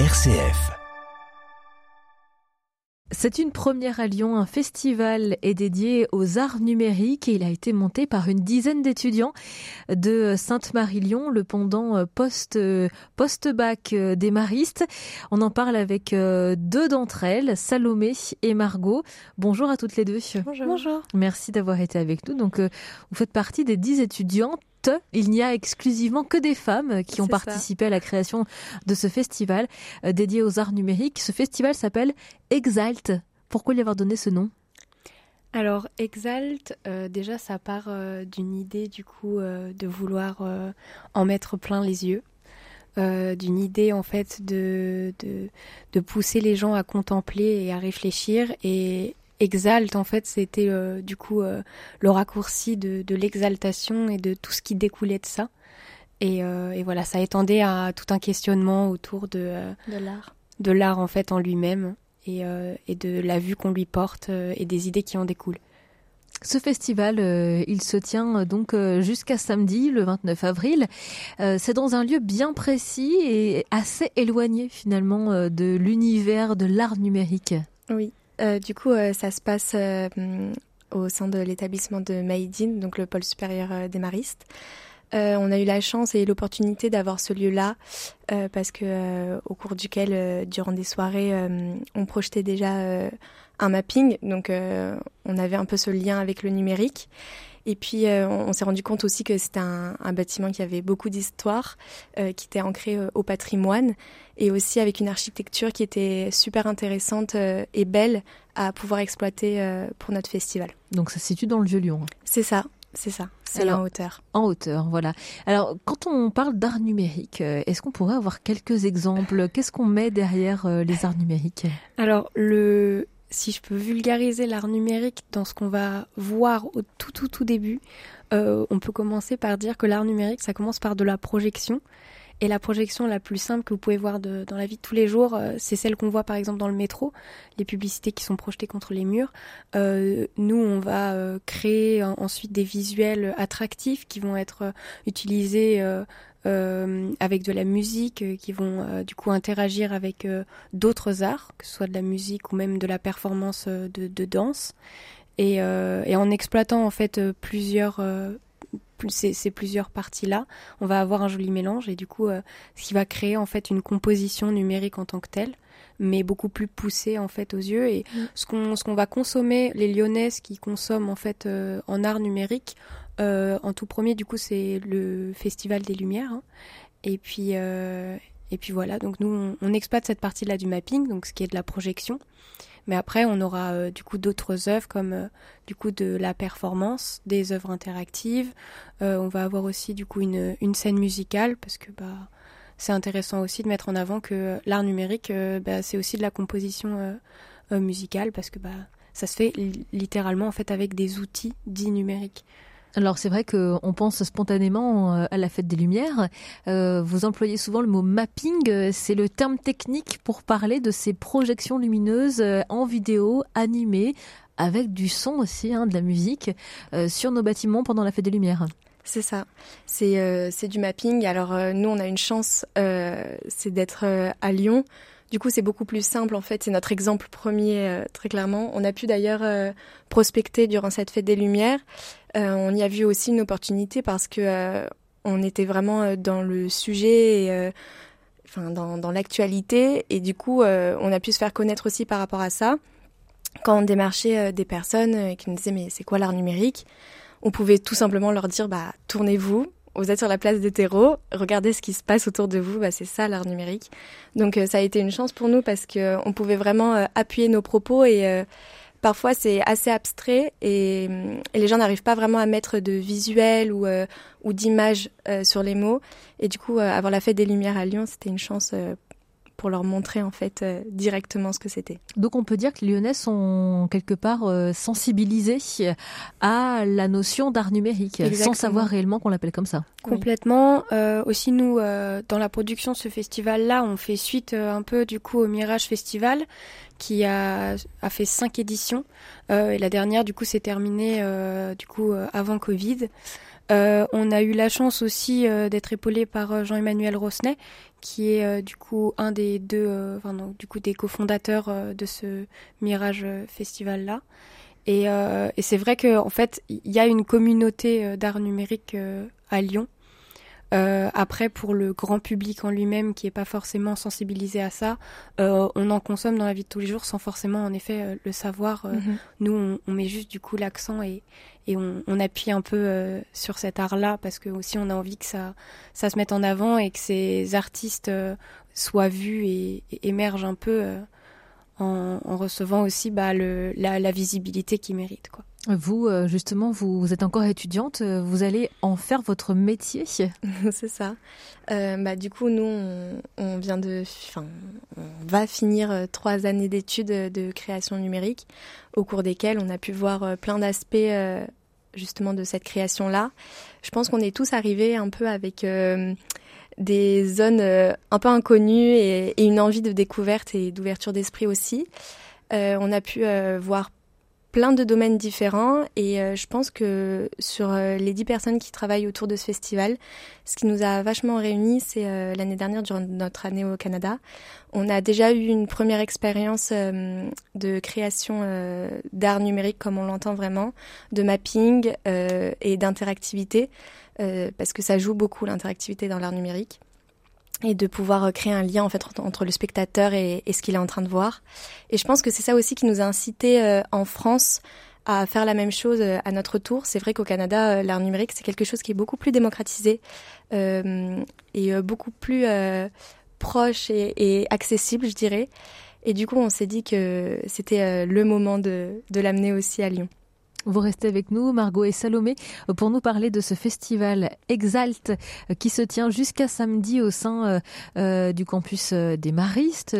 RCF. C'est une première à Lyon. Un festival est dédié aux arts numériques et il a été monté par une dizaine d'étudiants de Sainte-Marie-Lyon, le pendant post, post-bac des maristes. On en parle avec deux d'entre elles, Salomé et Margot. Bonjour à toutes les deux. Bonjour. Bonjour. Merci d'avoir été avec nous. Donc, vous faites partie des dix étudiantes il n'y a exclusivement que des femmes qui ont participé à la création de ce festival euh, dédié aux arts numériques. Ce festival s'appelle Exalt. Pourquoi lui avoir donné ce nom? Alors Exalt, euh, déjà ça part euh, d'une idée du coup de vouloir en mettre plein les yeux, d'une idée en fait de, de, de, pousser les gens à contempler et à réfléchir et exalte, en fait, c'était euh, du coup euh, le raccourci de, l'exaltation et de tout ce qui découlait de ça. Euh, et, voilà, ça étendait à tout un questionnement autour de, de l'art. De l'art, en fait, en lui-même et, et, de la vue qu'on lui porte et des idées qui en découlent. Ce festival, il se tient donc jusqu'à samedi, le 29 avril. c'est dans un lieu bien précis et assez éloigné finalement de l'univers de l'art numérique. Oui, euh, du coup, euh, ça se passe euh, au sein de l'établissement de Maïdine, donc le pôle supérieur des maristes. on a eu la chance et l'opportunité d'avoir ce lieu-là parce que au cours duquel, durant des soirées, on projetait déjà un mapping, donc on avait un peu ce lien avec le numérique. Et puis, euh, on, s'est rendu compte aussi que c'était un, bâtiment qui avait beaucoup d'histoire, euh, qui était ancré euh, au patrimoine, et aussi avec une architecture qui était super intéressante et belle à pouvoir exploiter pour notre festival. Donc, ça se situe dans le Vieux-Lyon. Hein. C'est ça. C'est ça, c'est en hauteur. En hauteur, voilà. Alors, quand on parle d'art numérique, est-ce qu'on pourrait avoir quelques exemples? Qu'est-ce qu'on met derrière les arts numériques? Alors, le, si je peux vulgariser l'art numérique dans ce qu'on va voir au tout tout tout début, euh, on peut commencer par dire que l'art numérique, ça commence par de la projection. Et la projection la plus simple que vous pouvez voir dans la vie de tous les jours, euh, c'est celle qu'on voit par exemple dans le métro, les publicités qui sont projetées contre les murs. Euh, nous, on va créer ensuite des visuels attractifs qui vont être utilisés euh, avec de la musique, euh, qui vont euh, du coup interagir avec d'autres arts, que ce soit de la musique ou même de la performance de, de danse. Et, et, en exploitant en fait plusieurs ces, ces, plusieurs parties-là, on va avoir un joli mélange et du coup, ce qui va créer en fait une composition numérique en tant que telle, mais beaucoup plus poussée en fait aux yeux. Et mm. ce qu'on ce qu'on va consommer, les Lyonnaises qui consomment en fait en art numérique, euh, en tout premier, du coup, c'est le Festival des Lumières. Hein. Et puis, euh, et puis voilà. Donc nous, on, exploite cette partie-là du mapping, donc ce qui est de la projection. Mais après, on aura euh, du coup d'autres œuvres comme du coup de la performance, des œuvres interactives. on va avoir aussi du coup une, scène musicale parce que bah c'est intéressant aussi de mettre en avant que l'art numérique, bah, c'est aussi de la composition musicale parce que bah ça se fait littéralement en fait avec des outils dits numériques. Alors c'est vrai qu'on pense spontanément euh, à la fête des Lumières. Euh, vous employez souvent le mot mapping, c'est le terme technique pour parler de ces projections lumineuses euh, en vidéo, animées, avec du son aussi, hein, de la musique, sur nos bâtiments pendant la fête des Lumières. C'est ça, c'est du mapping. Alors nous on a une chance, c'est d'être à Lyon. Du coup, c'est beaucoup plus simple en fait. C'est notre exemple premier, très clairement. On a pu d'ailleurs prospecter durant cette fête des Lumières. Euh, on y a vu aussi une opportunité parce que euh, on était vraiment euh, dans le sujet, enfin dans, l'actualité, et du coup, on a pu se faire connaître aussi par rapport à ça. Quand on démarchait des personnes qui nous disaient mais c'est quoi l'art numérique, on pouvait tout simplement leur dire bah tournez-vous, vous êtes sur la place de terreau, regardez ce qui se passe autour de vous, bah, c'est ça l'art numérique. Donc ça a été une chance pour nous parce que on pouvait vraiment appuyer nos propos et parfois c'est assez abstrait et, les gens n'arrivent pas vraiment à mettre de visuels ou, euh, euh, sur les mots. Et du coup, euh, avoir la fête des Lumières à Lyon, c'était une chance pour leur montrer en fait directement ce que c'était. Donc on peut dire que les Lyonnais sont quelque part sensibilisés à la notion d'art numérique, sans savoir réellement qu'on l'appelle comme ça. Complètement. aussi nous, dans la production de ce festival-là, on fait suite un peu du coup au Mirage Festival, qui a, a fait cinq éditions. Euh, et la dernière, du coup, s'est terminée euh, du coup euh, avant Covid. On a eu la chance aussi d'être épaulé par Jean-Emmanuel Rosnet, qui est du coup un des deux, enfin, du coup des cofondateurs de ce Mirage Festival là. Et, et c'est vrai qu'en en fait, il y a une communauté d'art numérique à Lyon euh, après, pour le grand public en lui-même qui n'est pas forcément sensibilisé à ça, euh, on en consomme dans la vie de tous les jours sans forcément en effet euh, le savoir. Mhm. Nous, on, met juste du coup l'accent et, et on, appuie un peu sur cet art-là parce que aussi on a envie que ça, ça se mette en avant et que ces artistes soient vus et, émergent un peu en, recevant aussi bah, le, la, la visibilité qu'ils méritent. Quoi. Vous, euh, justement, vous, êtes encore étudiante, euh, vous allez en faire votre métier C'est ça. Euh, bah, du coup, nous, on, vient de, enfin, on va finir trois années d'études de création numérique, au cours desquelles on a pu voir plein d'aspects justement de cette création-là. Je pense qu'on est tous arrivés un peu avec des zones un peu inconnues et, et, une envie de découverte et d'ouverture d'esprit aussi. on a pu voir plein de domaines différents et euh, je pense que sur euh, les dix personnes qui travaillent autour de ce festival, ce qui nous a vachement réunis, c'est euh, l'année dernière durant notre année au Canada, on a déjà eu une première expérience de création d'art numérique comme on l'entend vraiment, de mapping et d'interactivité parce que ça joue beaucoup l'interactivité dans l'art numérique et de pouvoir euh, créer un lien en fait entre le spectateur et, ce qu'il est en train de voir. Et je pense que c'est ça aussi qui nous a incité euh, en France à faire la même chose euh, à notre tour. C'est vrai qu'au Canada, l'art numérique c'est quelque chose qui est beaucoup plus démocratisé et beaucoup plus proche et, accessible, je dirais. Et du coup, on s'est dit que c'était le moment de l'amener aussi à Lyon. Vous restez avec nous, Margot et Salomé, pour nous parler de ce festival Exalt euh, qui se tient jusqu'à samedi au sein euh, euh, du campus des Maristes.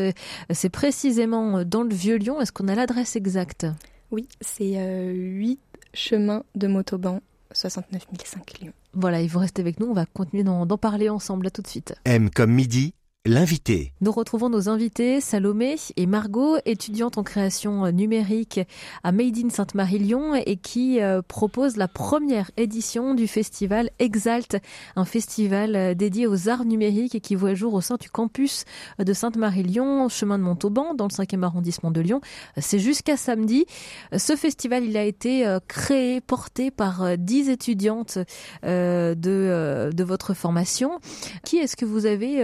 C'est précisément dans le Vieux-Lyon. Est-ce qu'on a l'adresse exacte? Oui, c'est 8 chemins de Motoban, 69 005 Lyon. Voilà, il vous restez avec nous. On va continuer d'en parler ensemble. À tout de suite. M comme midi L'invité. Nous retrouvons nos invités, Salomé et Margot, étudiantes en création numérique à Made in Sainte-Marie-Lyon et qui euh, proposent la première édition du festival Exalt, un festival euh, dédié aux arts numériques et qui voit jour au sein du campus de Sainte-Marie-Lyon, chemin de Montauban, dans le 5e arrondissement de Lyon. C'est jusqu'à samedi. Ce festival, il a été euh, créé, porté par 10 étudiantes de, de votre formation. Qui est-ce que vous avez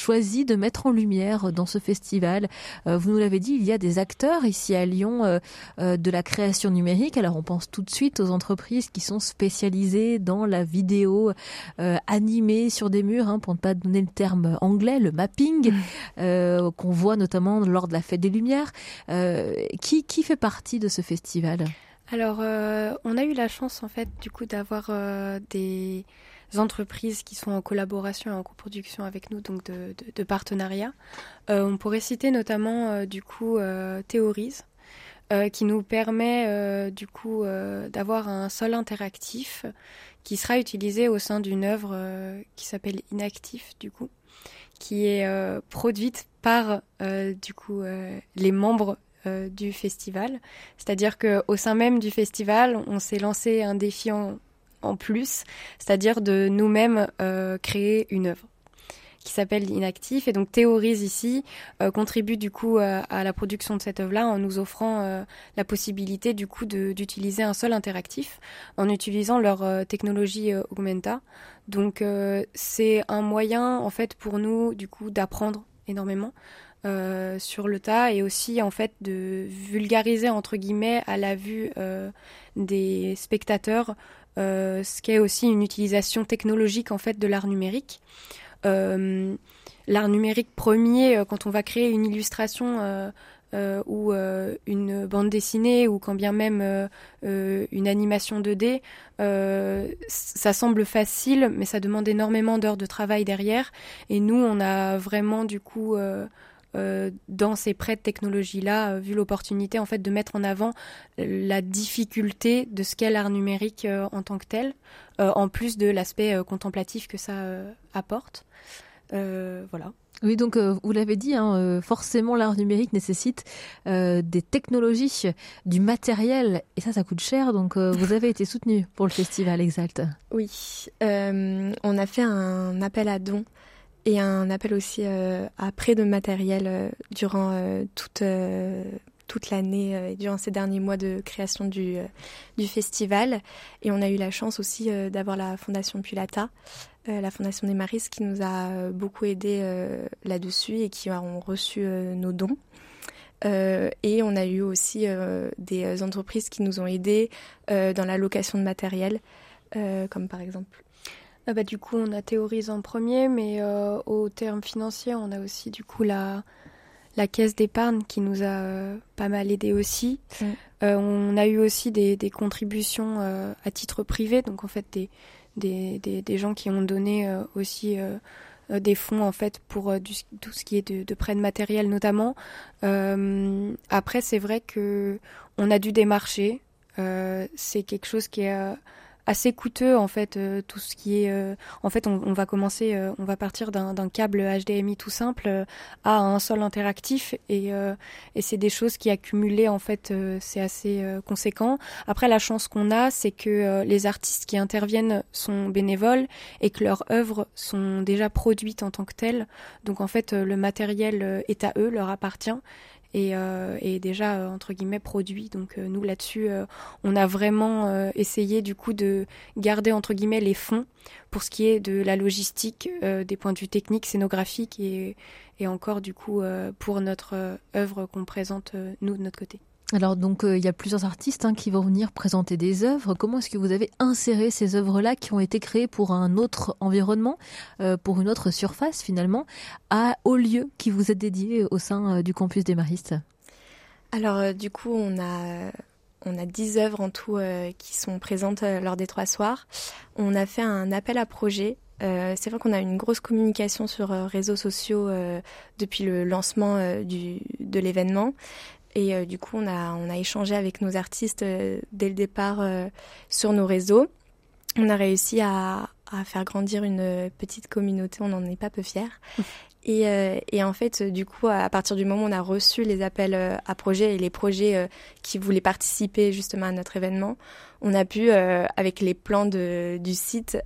choisi de mettre en lumière dans ce festival. Euh, vous nous l'avez dit, il y a des acteurs ici à Lyon euh, euh, de la création numérique. Alors on pense tout de suite aux entreprises qui sont spécialisées dans la vidéo animée sur des murs, hein, pour ne pas donner le terme anglais, le mapping, qu'on voit notamment lors de la Fête des Lumières. qui, qui fait partie de ce festival? Alors, on a eu la chance en fait du coup d'avoir des entreprises qui sont en collaboration et en coproduction avec nous, donc de, de, partenariat. Euh, on pourrait citer notamment euh, du coup euh, Théorise, qui nous permet du coup d'avoir un sol interactif qui sera utilisé au sein d'une œuvre qui s'appelle Inactif du coup, qui est produite par du coup les membres du festival. C'est-à-dire qu'au sein même du festival, on s'est lancé un défi en, en plus, c'est-à-dire de nous-mêmes euh, créer une œuvre qui s'appelle Inactif et donc théorise ici euh, contribue du coup euh, à la production de cette œuvre-là en nous offrant la possibilité du coup d'utiliser un sol interactif en utilisant leur technologie Augmenta. Donc c'est un moyen en fait pour nous du coup d'apprendre énormément. sur le tas et aussi en fait de vulgariser entre guillemets à la vue des spectateurs euh, ce qui est aussi une utilisation technologique en fait de l'art numérique. Euh, l'art numérique premier, euh, quand on va créer une illustration ou une bande dessinée ou quand bien même une animation 2D, ça semble facile, mais ça demande énormément d'heures de travail derrière. Et nous, on a vraiment du coup euh, dans ces prêts de technologie-là, euh, vu l'opportunité en fait de mettre en avant la difficulté de ce qu'est l'art numérique euh, en tant que tel, en plus de l'aspect contemplatif que ça apporte. voilà. Oui, donc vous l'avez dit, hein, forcément l'art numérique nécessite des technologies, du matériel, et ça, ça coûte cher. Donc vous avez été soutenu pour le festival Exalt. Oui, on a fait un appel à dons et un appel aussi à prêt de matériel durant toute toute l'année et durant ces derniers mois de création du, festival. Et on a eu la chance aussi d'avoir la Fondation Pulata, la Fondation des Maris, qui nous a beaucoup aidé là-dessus et qui ont reçu nos dons. Euh, et on a eu aussi euh, des entreprises qui nous ont aidés euh, dans la location de matériel, comme par exemple. Ah bah, du coup, on a théorisé en premier, mais au terme financier, on a aussi du coup la, la caisse d'épargne qui nous a pas mal aidé aussi. Mm. on a eu aussi des, des contributions à titre privé, donc en fait des, des, des, des gens qui ont donné aussi euh, des fonds en fait pour euh, tout ce qui est de, de prêt de matériel notamment. Euh, après, c'est vrai que on a dû démarcher. c'est quelque chose qui est assez coûteux en fait euh, tout ce qui est euh, en fait on, va commencer euh, on va partir d'un câble HDMI tout simple à un sol interactif et, et c'est des choses qui accumulées en fait c'est assez conséquent. Après la chance qu'on a c'est que les artistes qui interviennent sont bénévoles et que leurs œuvres sont déjà produites en tant que telles. Donc en fait le matériel est à eux leur appartient et, euh, déjà euh, entre guillemets produit. Donc euh, nous là-dessus, on a vraiment essayé du coup de garder entre guillemets les fonds pour ce qui est de la logistique, des points de vue techniques, scénographiques et, et encore du coup pour notre œuvre qu'on présente nous de notre côté. Alors donc euh, il y a plusieurs artistes hein, qui vont venir présenter des œuvres. Comment est-ce que vous avez inséré ces œuvres-là qui ont été créées pour un autre environnement, euh, pour une autre surface finalement, à, au lieu qui vous est dédié au sein euh, du campus des Maristes? Alors du coup on a on a dix œuvres en tout qui sont présentes lors des trois soirs. On a fait un appel à projet c'est vrai qu'on a une grosse communication sur réseaux sociaux depuis le lancement de l'événement. Et euh, du coup, on a, on a échangé avec nos artistes euh, dès le départ euh, sur nos réseaux. On a réussi à, à, faire grandir une petite communauté, on n'en est pas peu fiers. Et, et, en fait, du coup, à partir du moment où on a reçu les appels à projets et les projets qui voulaient participer justement à notre événement, on a pu, avec les plans de, du site,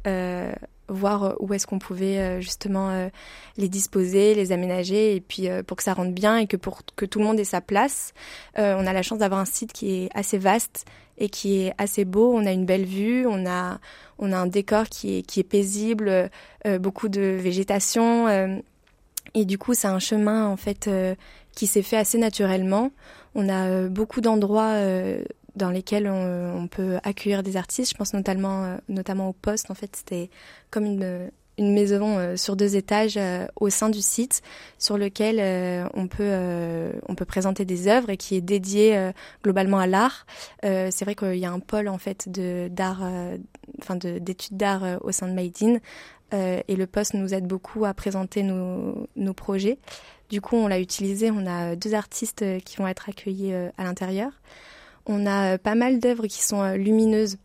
voir euh, où est-ce qu'on pouvait euh, justement euh, les disposer, les aménager, et puis pour que ça rentre bien et que pour que tout le monde ait sa place. on a la chance d'avoir un site qui est assez vaste et qui est assez beau. On a une belle vue, on a on a un décor qui est qui est paisible, beaucoup de végétation, et du coup c'est un chemin en fait qui s'est fait assez naturellement. On a beaucoup d'endroits dans lesquels on, peut accueillir des artistes. Je pense notamment, euh, notamment au poste. En fait, c'était comme une, une maison euh, sur deux étages euh, au sein du site sur lequel on peut on peut présenter des œuvres et qui est dédié globalement à l'art. c'est vrai qu'il y a un pôle en fait d'art, enfin d'études d'art au sein de Made in et le poste nous aide beaucoup à présenter nos, nos projets. Du coup, on l'a utilisé. On a deux artistes qui vont être accueillis à l'intérieur. On a euh, pas mal d'œuvres qui sont euh, lumineuses.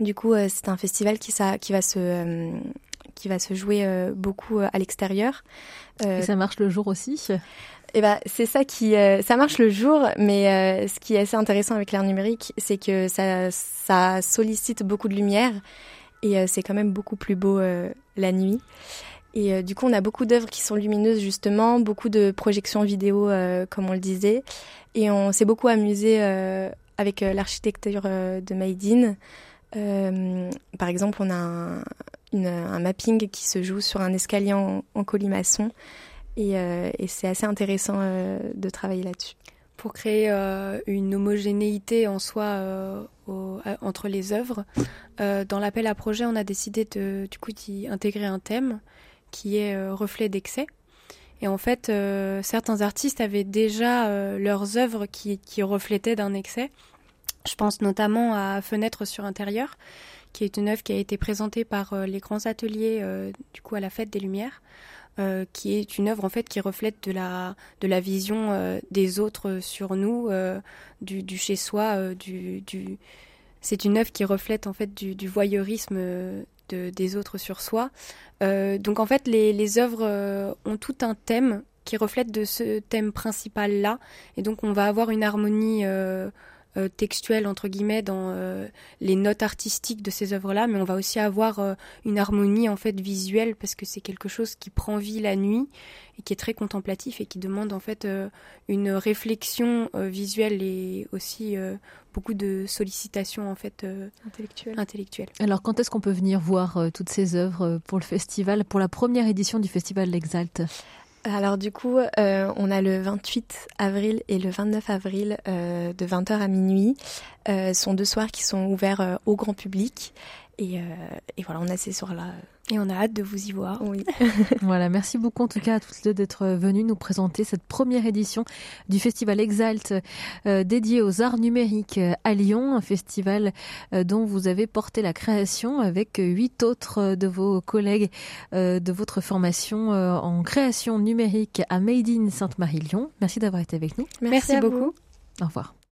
Du coup, euh, c'est un festival qui, ça, qui va se qui va se jouer beaucoup à l'extérieur. Et ça marche le jour aussi? Eh ben, c'est ça qui, ça marche le jour, mais ce qui est assez intéressant avec l'art numérique, c'est que ça, ça sollicite beaucoup de lumière et c'est quand même beaucoup plus beau la nuit. Et euh, du coup, on a beaucoup d'œuvres qui sont lumineuses, justement, beaucoup de projections vidéo, euh, comme on le disait. Et on s'est beaucoup amusé euh, avec l'architecture de Made in. par exemple, on a un, mapping qui se joue sur un escalier en, colimaçon. Et, c'est assez intéressant de travailler là-dessus. Pour créer une homogénéité en soi entre les œuvres, dans l'appel à projet, on a décidé d'y intégrer un thème qui est euh, reflet d'excès. Et en fait, euh, certains artistes avaient déjà euh, leurs œuvres qui, qui reflétaient d'un excès. Je pense notamment à Fenêtre sur intérieur, qui est une œuvre qui a été présentée par les grands ateliers du coup à la fête des Lumières, qui est une œuvre en fait qui reflète de la de la vision des autres sur nous, du, du, chez soi, du, du... c'est une œuvre qui reflète en fait du, du voyeurisme des autres sur soi. Euh, donc en fait, les, œuvres euh, ont tout un thème qui reflète de ce thème principal-là. Et donc on va avoir une harmonie euh, textuelle entre guillemets dans les notes artistiques de ces œuvres-là, mais on va aussi avoir une harmonie en fait visuelle parce que c'est quelque chose qui prend vie la nuit et qui est très contemplatif et qui demande en fait une réflexion visuelle et aussi beaucoup de sollicitations en fait intellectuelles. Alors quand est-ce qu'on peut venir voir toutes ces œuvres pour le festival, pour la première édition du festival L'Exalte alors du coup, euh, on a le 28 avril et le 29 avril euh, de 20h à minuit. Euh, sont deux soirs qui sont ouverts euh, au grand public. Et, et, voilà, on a ces soirs-là. Et on a hâte de vous y voir. Oui. voilà, merci beaucoup en tout cas à toutes les deux d'être venues nous présenter cette première édition du festival Exalt dédié aux arts numériques à Lyon, un festival dont vous avez porté la création avec huit autres de vos collègues de votre formation en création numérique à Made in Sainte-Marie-Lyon. Merci d'avoir été avec nous. Merci, beaucoup. Au revoir.